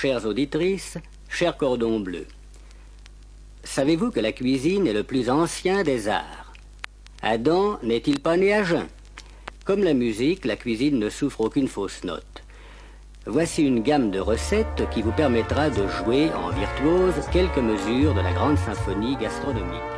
chères auditrices, chers cordons bleus. Savez-vous que la cuisine est le plus ancien des arts? Adam n'est-il pas né à jeun? Comme la musique, la cuisine ne souffre aucune fausse note. Voici une gamme de recettes qui vous permettra de jouer en virtuose quelques mesures de la grande symphonie gastronomique.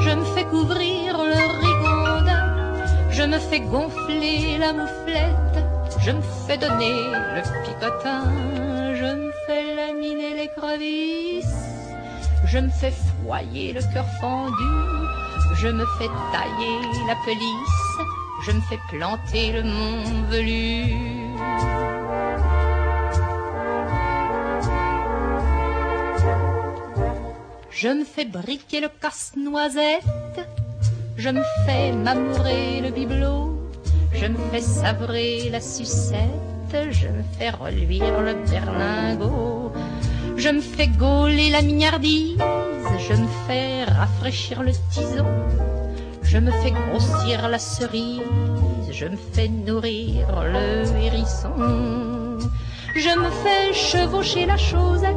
je me fais couvrir le rigondin, je me fais gonfler la mouflette, je me fais donner le picotin, je me fais laminer les crevisses, je me fais foyer le cœur fendu, je me fais tailler la pelisse, je me fais planter le mont velu. Je me fais briquer le casse-noisette, je me fais m'amourer le bibelot, je me fais savrer la sucette, je me fais reluire le berlingot, je me fais gauler la mignardise, je me fais rafraîchir le tison, je me fais grossir la cerise, je me fais nourrir le hérisson, je me fais chevaucher la chosette,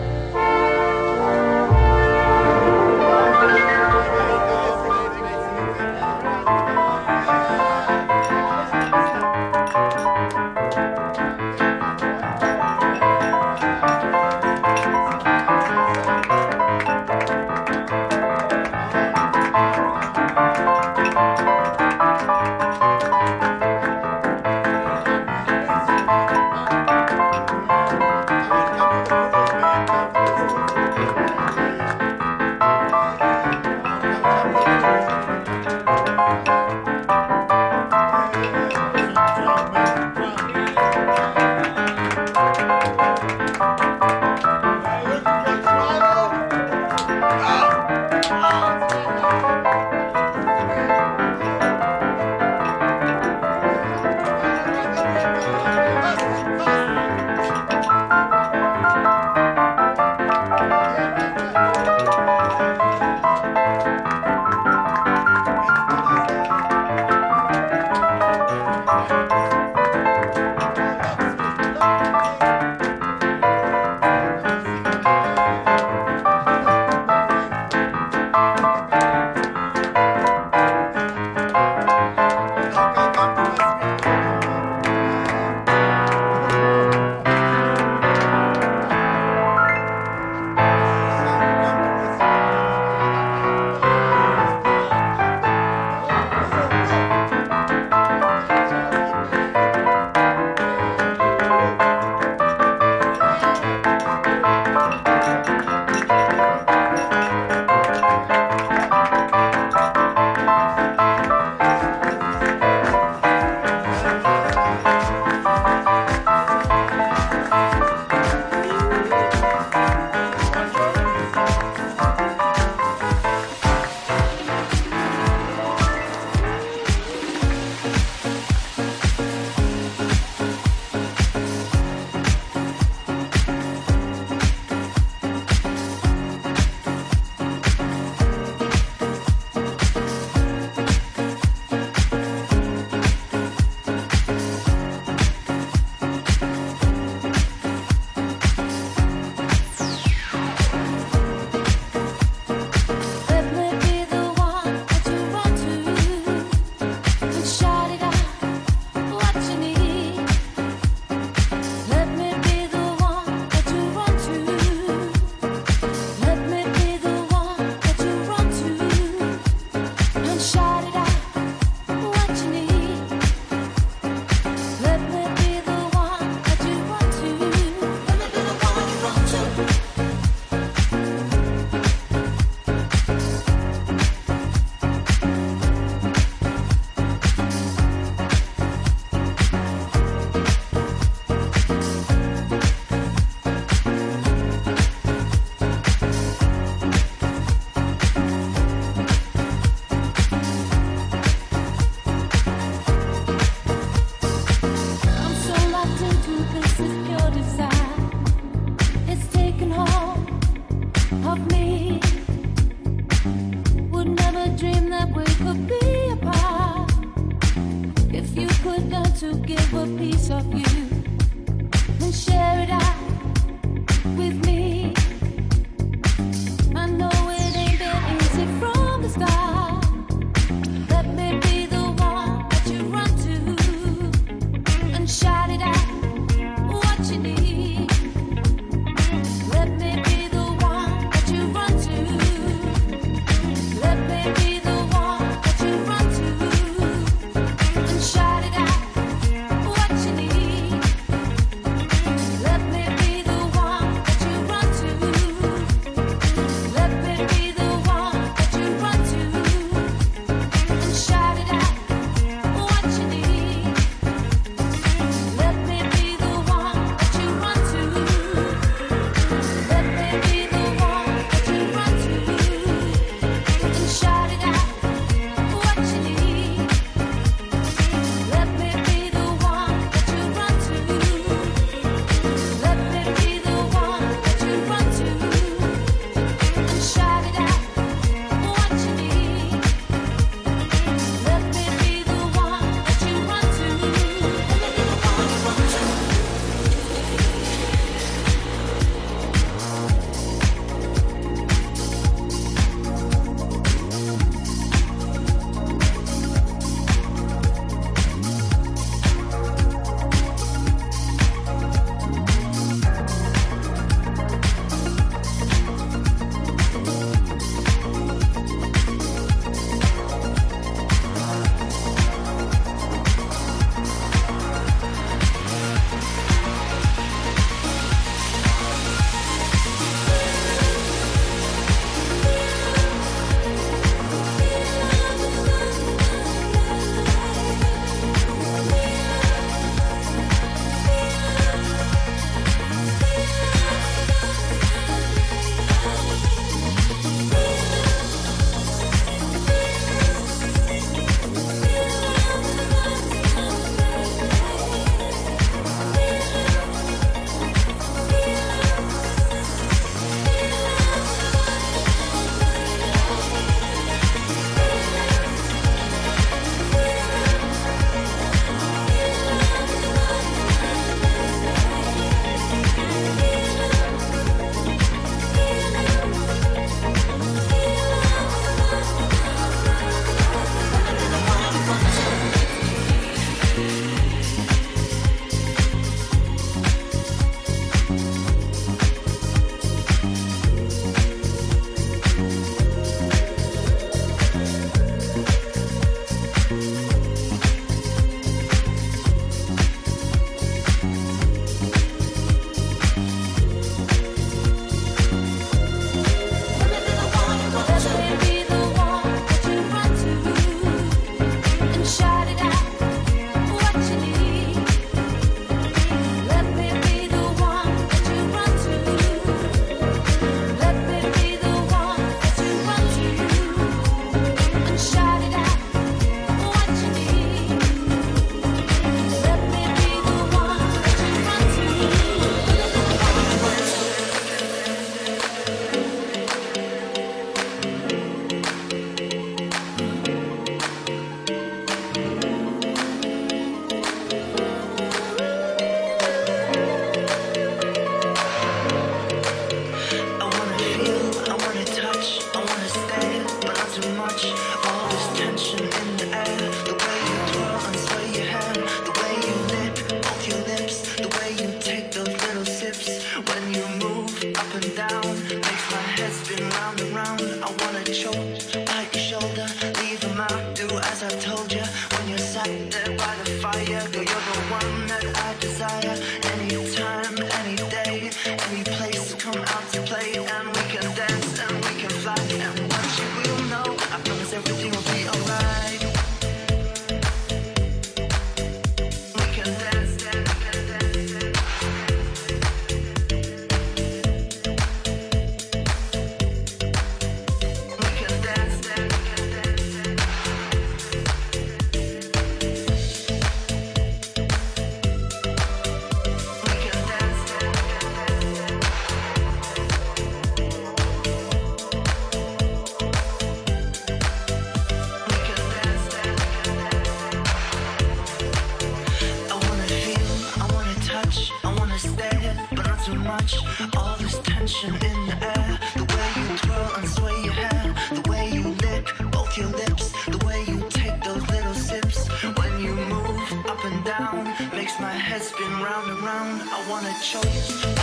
knowledge.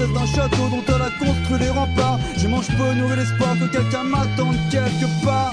Princesse d'un château dont elle a construit les remparts. Je mange peu, nourrir l'espoir que quelqu'un m'attende quelque part.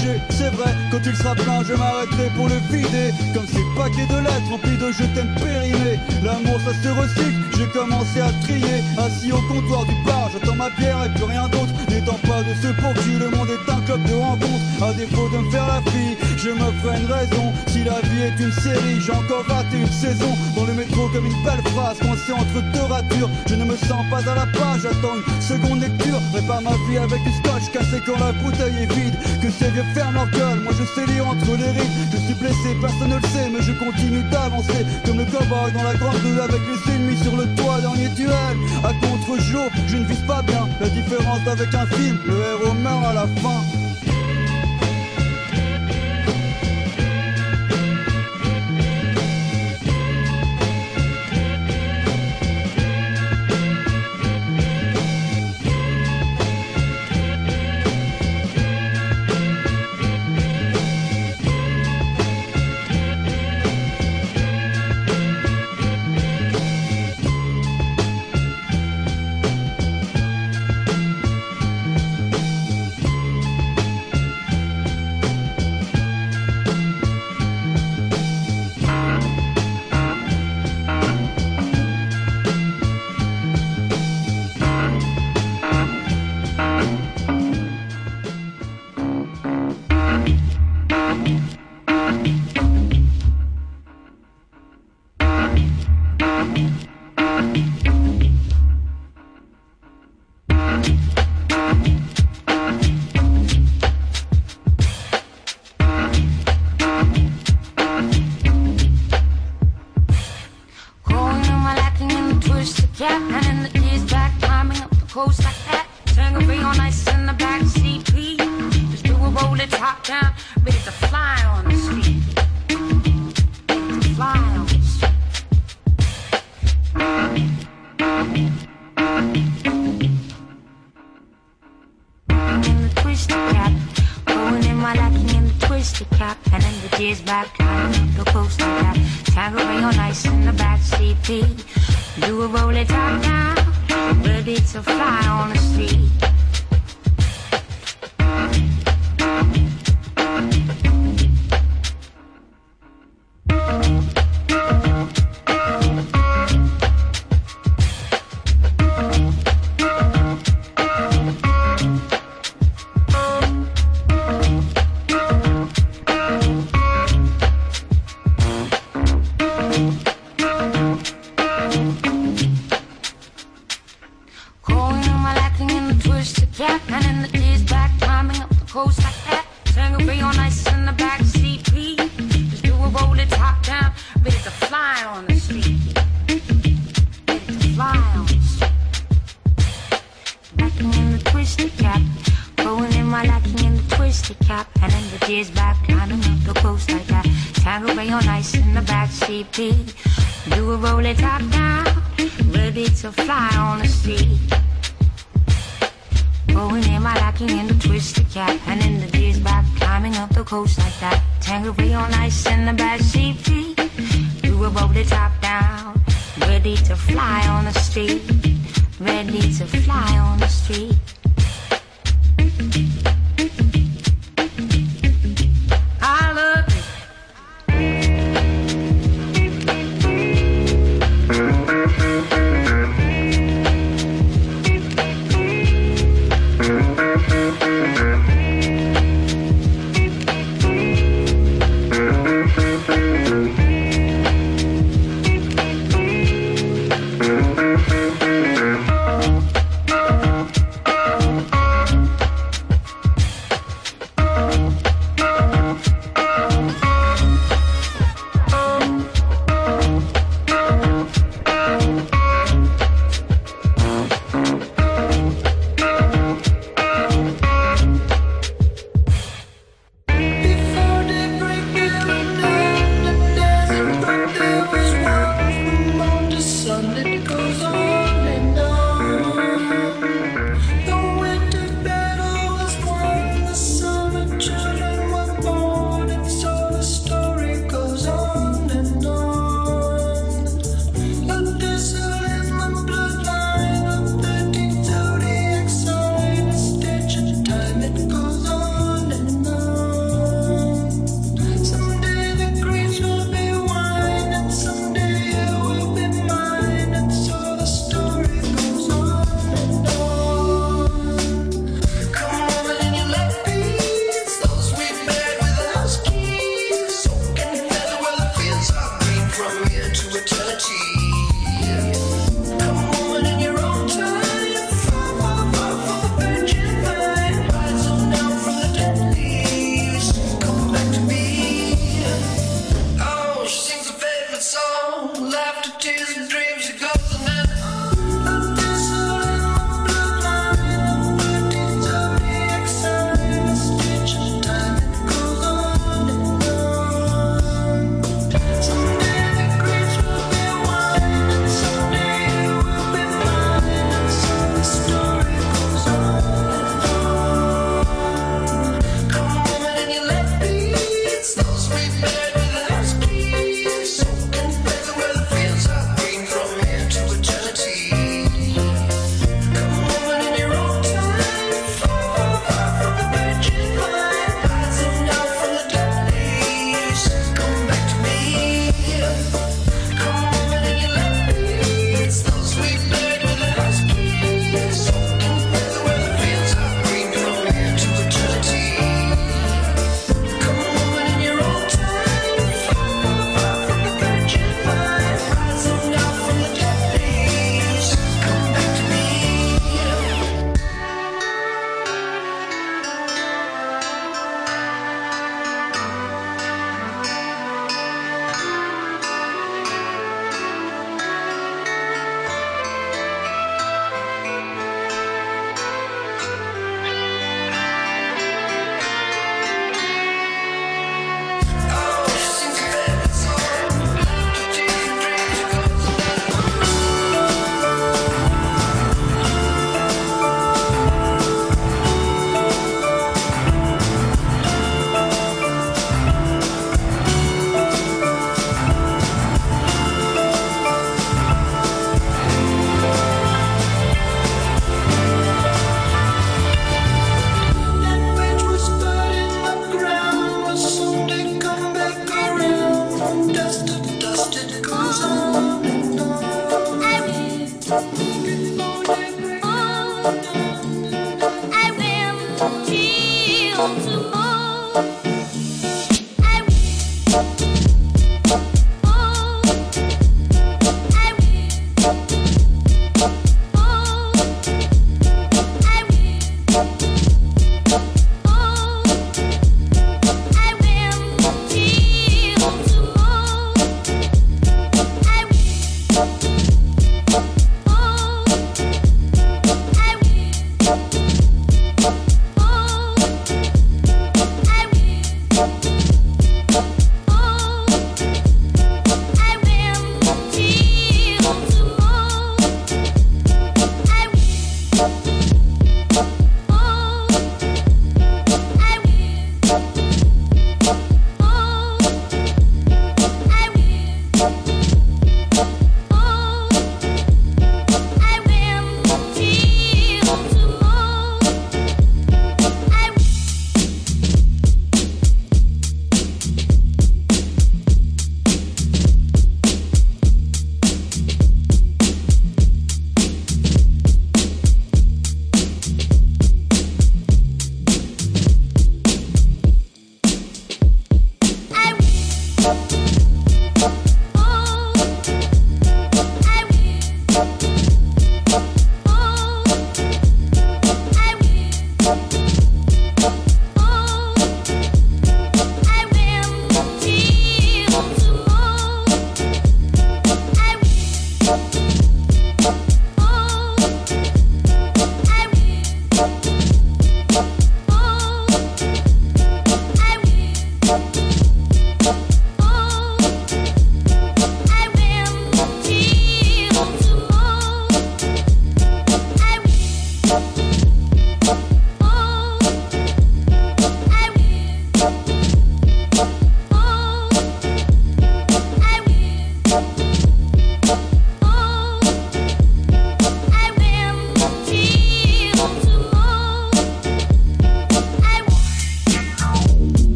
C'est vrai, quand il sera plein, je m'arrêterai pour le vider. Comme ces paquets de lettres remplis de je t'aime périmés. L'amour, ça se recycle, j'ai commencé à trier. Assis au comptoir du bar, j'attends ma bière et plus rien d'autre. N'étant pas de ceux pour qui le monde est un club de rencontres. À défaut de me faire la fille, je me ferai une raison. Si la vie est une série, j'ai encore raté une saison. Dans le métro, comme une belle phrase coincée entre deux ratures. Je ne me sens pas à la page, j'attends une seconde lecture. Prépare ma vie avec du scotch cassé quand la bouteille est vide. Que ces vieux moi je sais lire entre les rides. Je suis blessé, personne ne le sait, mais je continue d'avancer. Comme le cowboy dans la grande rue avec les ennemis sur le toit. Dernier duel, à contre-jour, je ne vise pas bien. La différence avec un film, le héros meurt à la fin. real nice in the back CP. Do a roll it down now, but it's a fly on the street.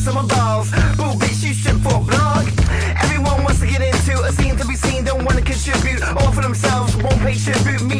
rocks on my balls. Boo, bitch, you shit for a blog. Everyone wants to get into a scene to be seen, don't wanna contribute all for themselves. Won't pay tribute me.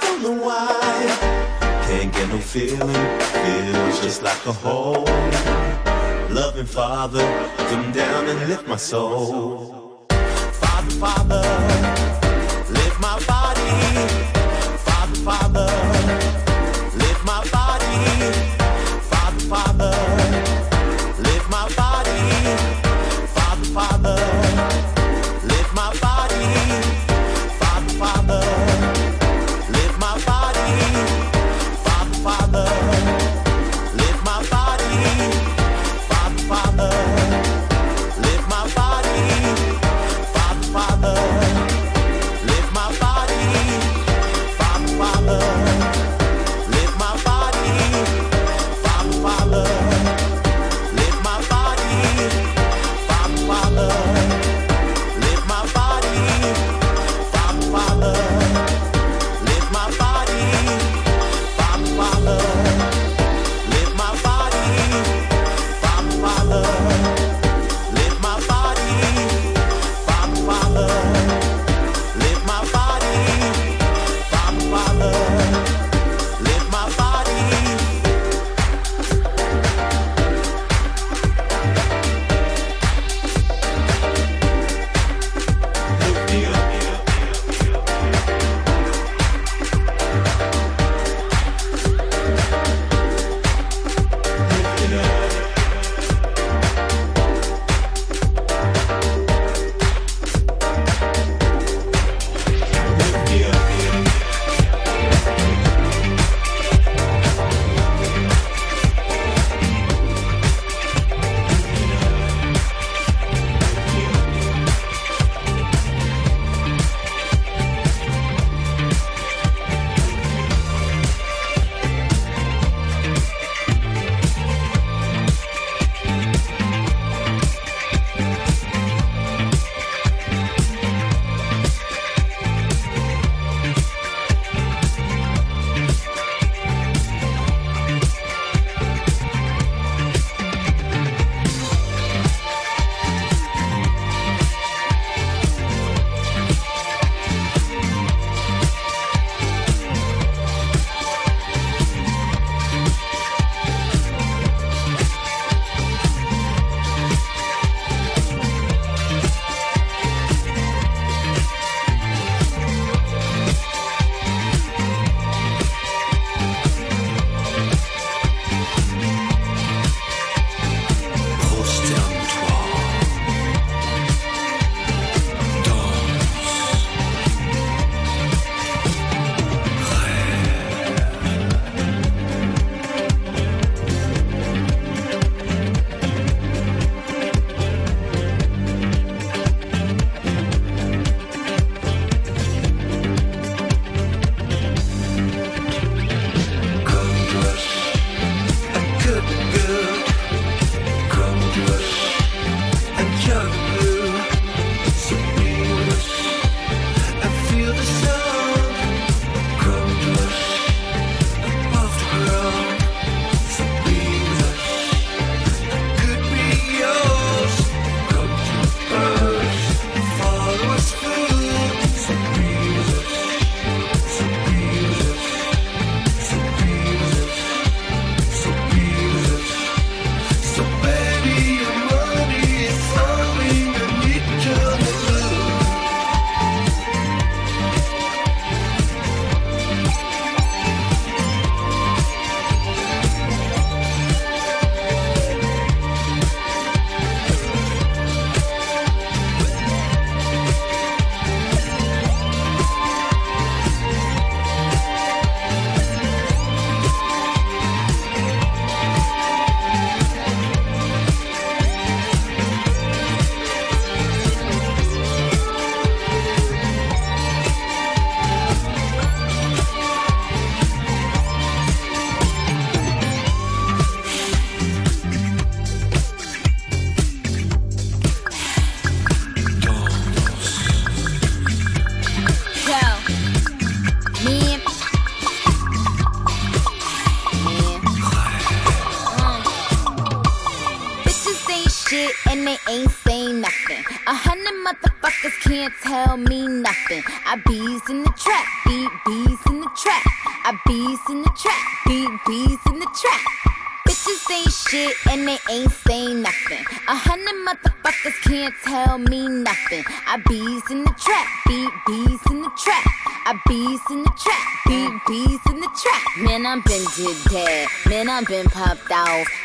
get no feeling, feels just like a hole. Loving Father, come down and lift my soul.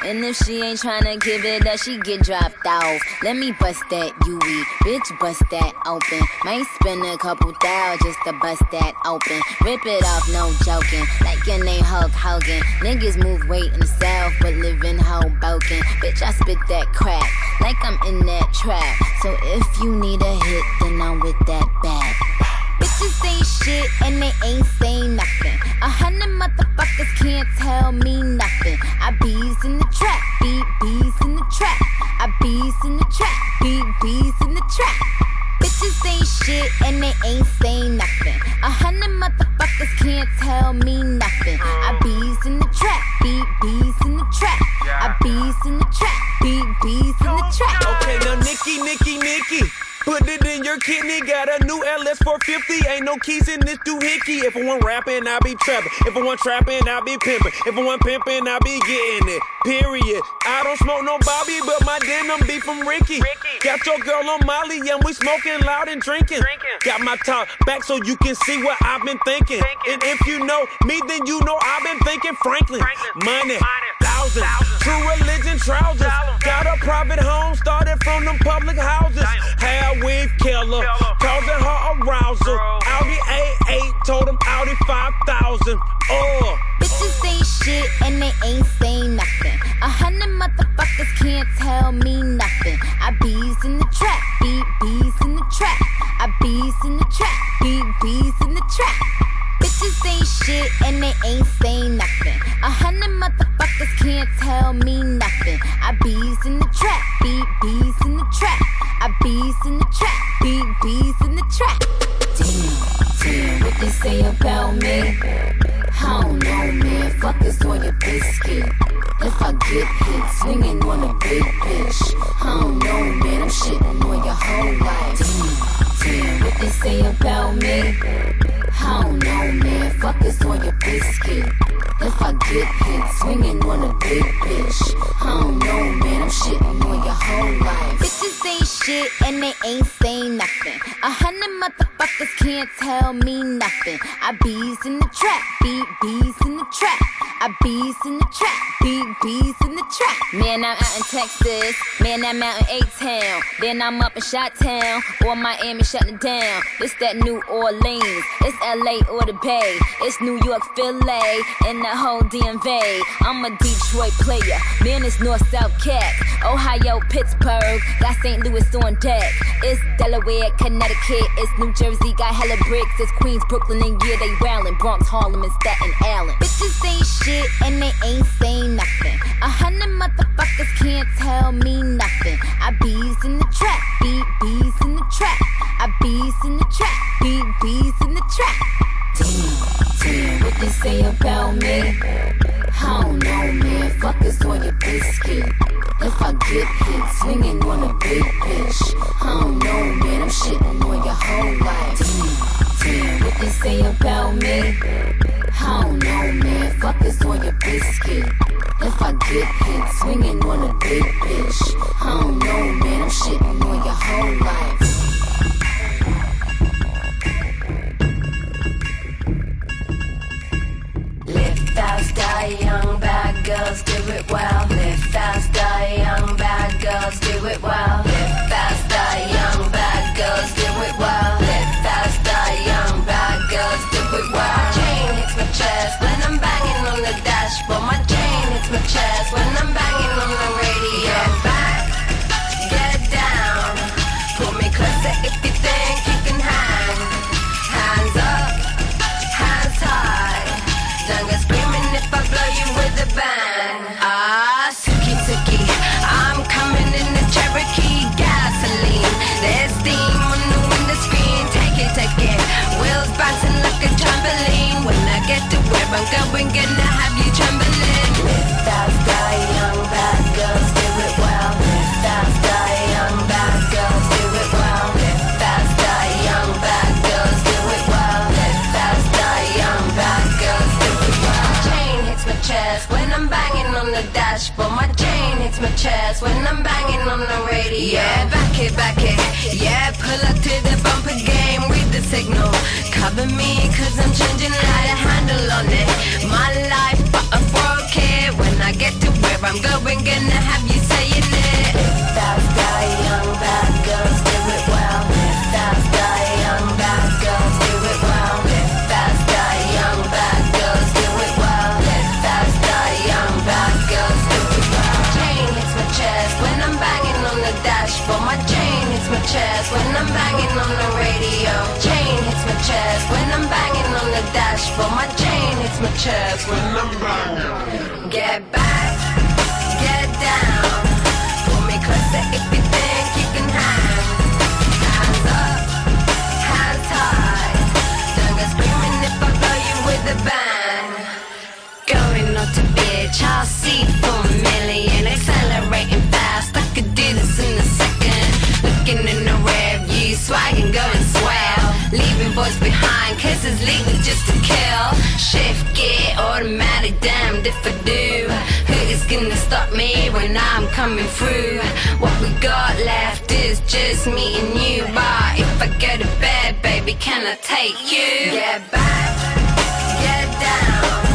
And if she ain't tryna give it up, she get dropped off. Let me bust that UE, bitch, bust that open. Might spend a couple thou just to bust that open. Rip it off, no joking. Like your name Hulk Hogan. Niggas move weight in the south, but live in Hoboken. Bitch, I spit that crack like I'm in that trap. So if you need a hit, then I'm with that bag. Bitches say shit and they ain't saying nothing. A hundred motherfuckers can't tell me nothing. I bees in the trap, beat bees in the trap. I bees in the trap, beat bees in the trap. Bitches ain't shit and they ain't saying nothing. A hundred motherfuckers can't tell me nothing. I bees in the trap, beat bees in the trap. I bees in the trap, beat bees in the trap. Okay, now Nikki, Nikki, Nikki. Put it in your kidney, got a new LS 450. Ain't no keys in this doohickey. If I want rapping, I be trapping. If I want trapping, I be pimping. If I want pimping, I be getting it. Period. I don't smoke no Bobby, but my denim be from Ricky. Got your girl on Molly, and we smoking loud and drinking. Got my top back so you can see what I've been thinking. And if you know me, then you know I've been thinking Franklin. Money, thousands. True religion trousers. Got a private home, started from them public houses. Hair weave killer, causing her arousal. Audi A8 told him Audi 5000. Oh. Uh. Bitches say shit and they ain't saying nothing. A hundred motherfuckers can't tell me nothing. I bees in the trap, beat bees in the trap. I bees in the trap, beat bees in the trap. Bitches say shit and they ain't I bees in the trap, beat bees in the trap. I bees in the trap, beat bees in the trap. Man, I'm out in Texas. Man, I'm out in A-Town. Then I'm up in Shot-Town. Or Miami shutting down. It's that New Orleans. It's LA or the Bay. It's New York, Philly, and the whole DMV. I'm a Detroit player. Man, it's North South Cat. Ohio, Pittsburgh. Got St. Louis on deck. It's Delaware, Connecticut. It's New Jersey. Got hella bricks. It's Queens, Brooklyn, and yeah, they wildin'. Bronx, Harlem, and Staten Island. Bitches say shit and they ain't saying nothing. A hundred motherfuckers can't tell me nothing. I bees in the trap, beat bees in the trap. I bees in the trap, beat bees in the trap. Damn, damn, what they say about me? I don't know, man. Fuck is on your biscuit. If I get hit, swinging on a big bitch. I don't know, man. I'm shitting on your whole life. Damn, damn, what they say about me? I don't know, man. Fuck is on your biscuit. If I get hit, swinging on a big bitch. I don't know, man. I'm shitting on your whole life. Fast, die young, bad girls do it well. Live fast, die young, bad girls do it well. Live fast, die young, chest when I'm banging on the dash, dashboard. My chain hits my chest when I'm banging on the Bangka when gonna have you trembling. That guy, young bad girls do it well. That guy, young bad girls do it well. That guy, young bad girls do it well. That guy, young bad girls do it well. Chain hits my chest when I'm banging on the dashboard. My chain hits my chest when I'm banging on the radio. Yeah, back it, back it. Yeah, pull up. Changing how to handle on it. My life, but I broke it. When I get to where I'm going, gonna have you saying it. Fast die, young bad girls, do it well. Fast die, young bad girls, do it well. Fast die, young bad girls, do it well. Fast die, young bad girls, do it well. Chain hits my chest when I'm banging on the dashboard. My chain hits my chest when I'm banging on the radio. Chain hits my chest when I'm dashboard. My chain it's my chest when I'm banging. Get back, get down. Pull me closer if you think you can hang. Hands up, hands high. Don't go screaming if I blow you with a bang. Going not to bitch, I'll behind, cause it's legal just to kill. Shift gear, automatic, damned if I do. Who is gonna stop me when I'm coming through? What we got left is just me and you. But if I go to bed, baby, can I take you? Get back, get down.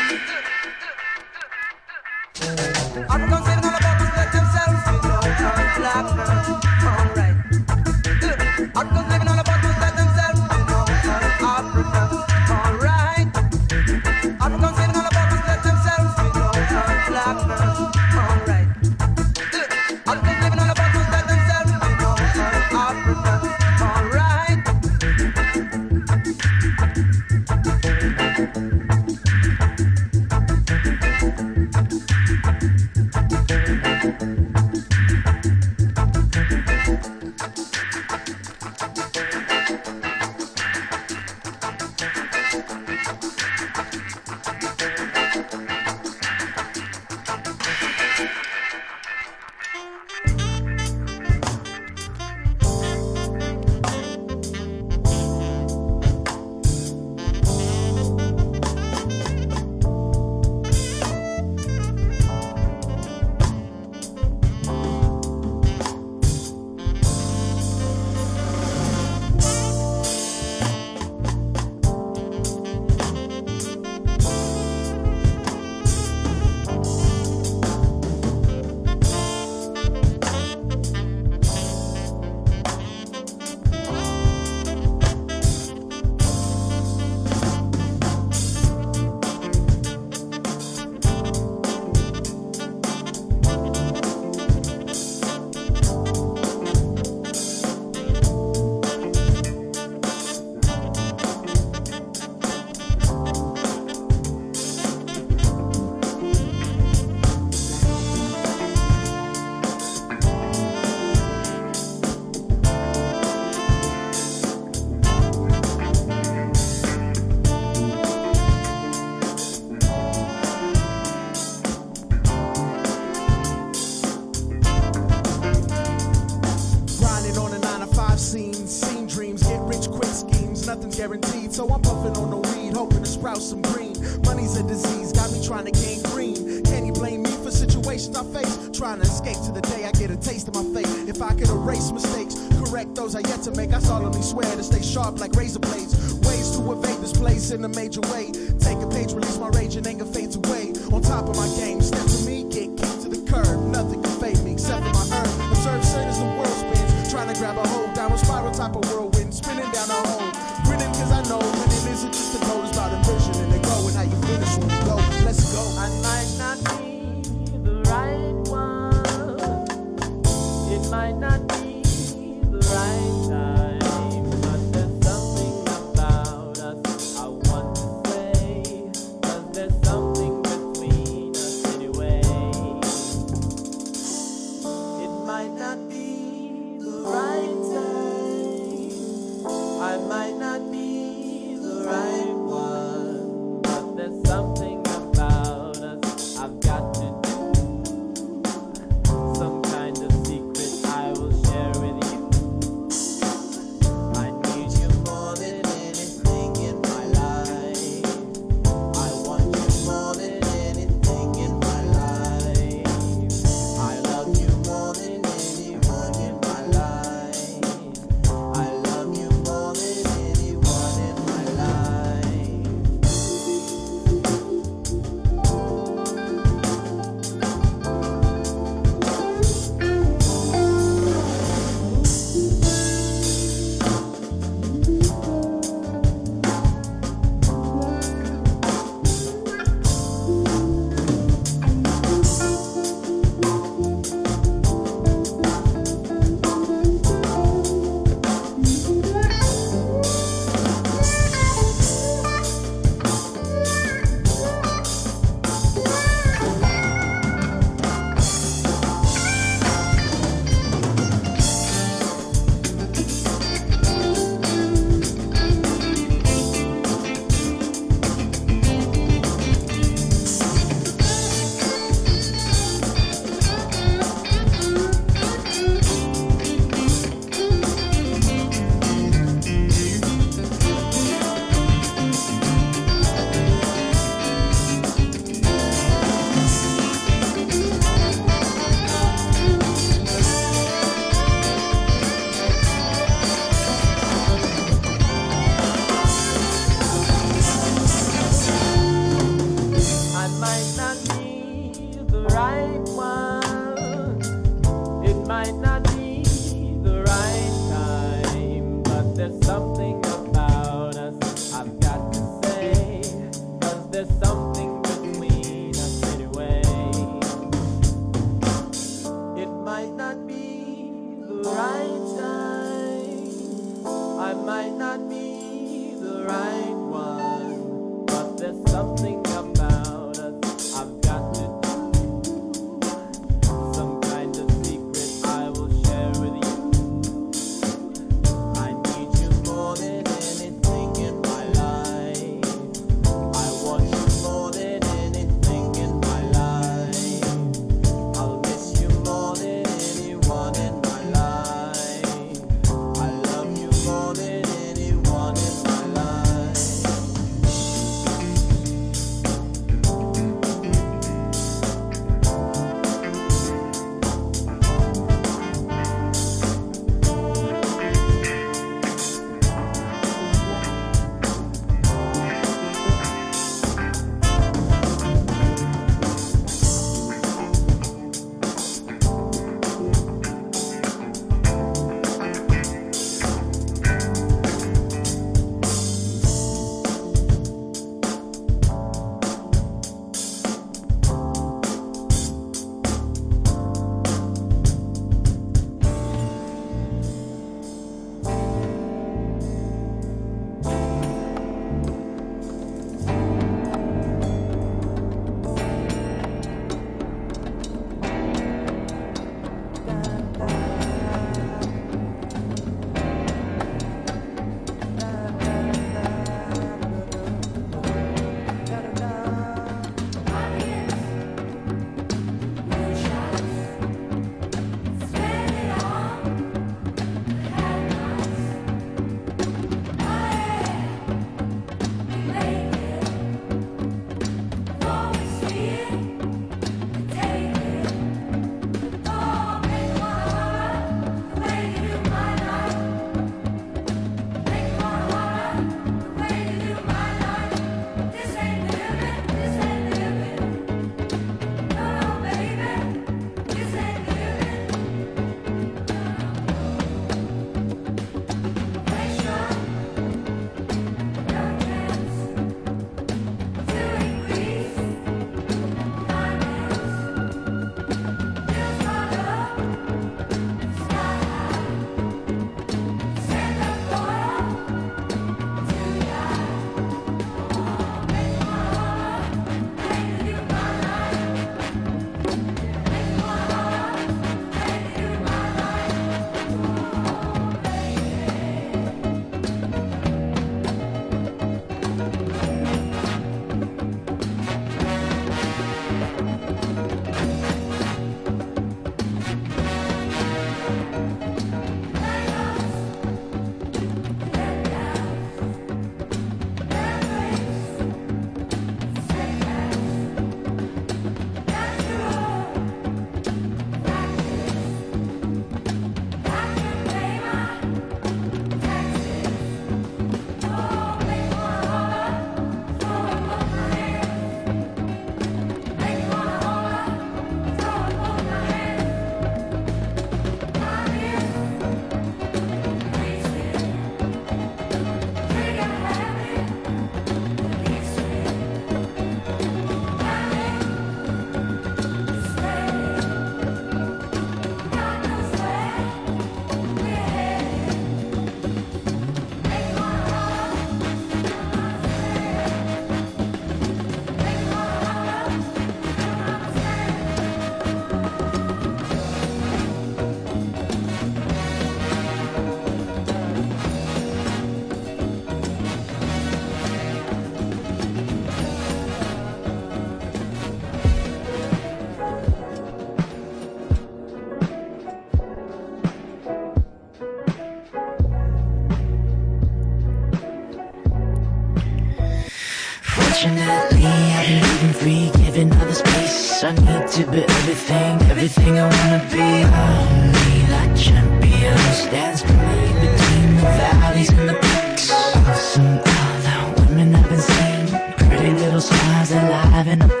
I need to be everything, everything I wanna be. Only like champions dance for me between the valleys and the peaks. Awesome, all the women I've been seeing, pretty little stars alive and up.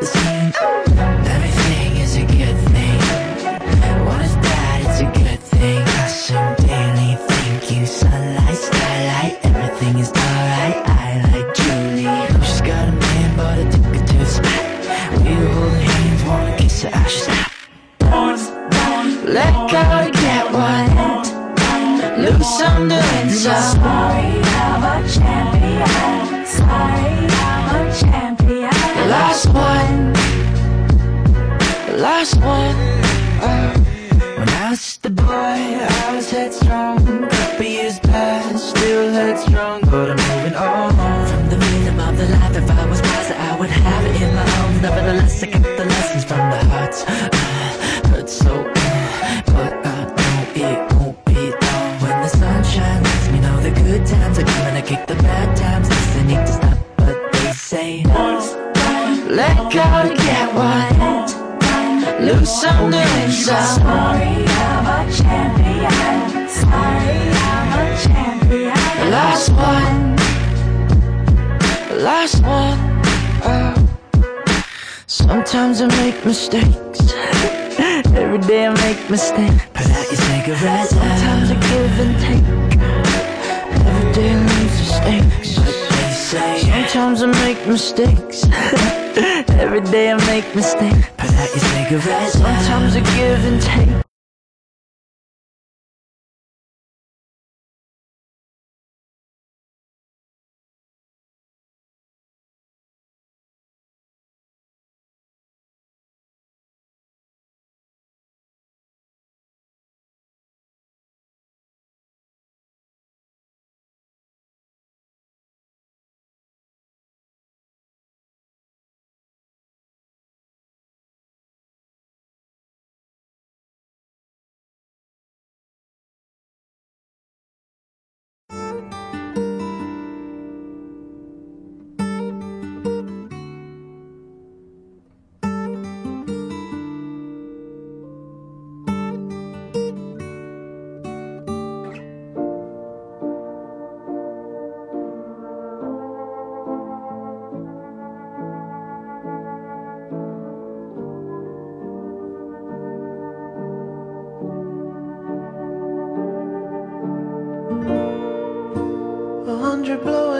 hundred blows.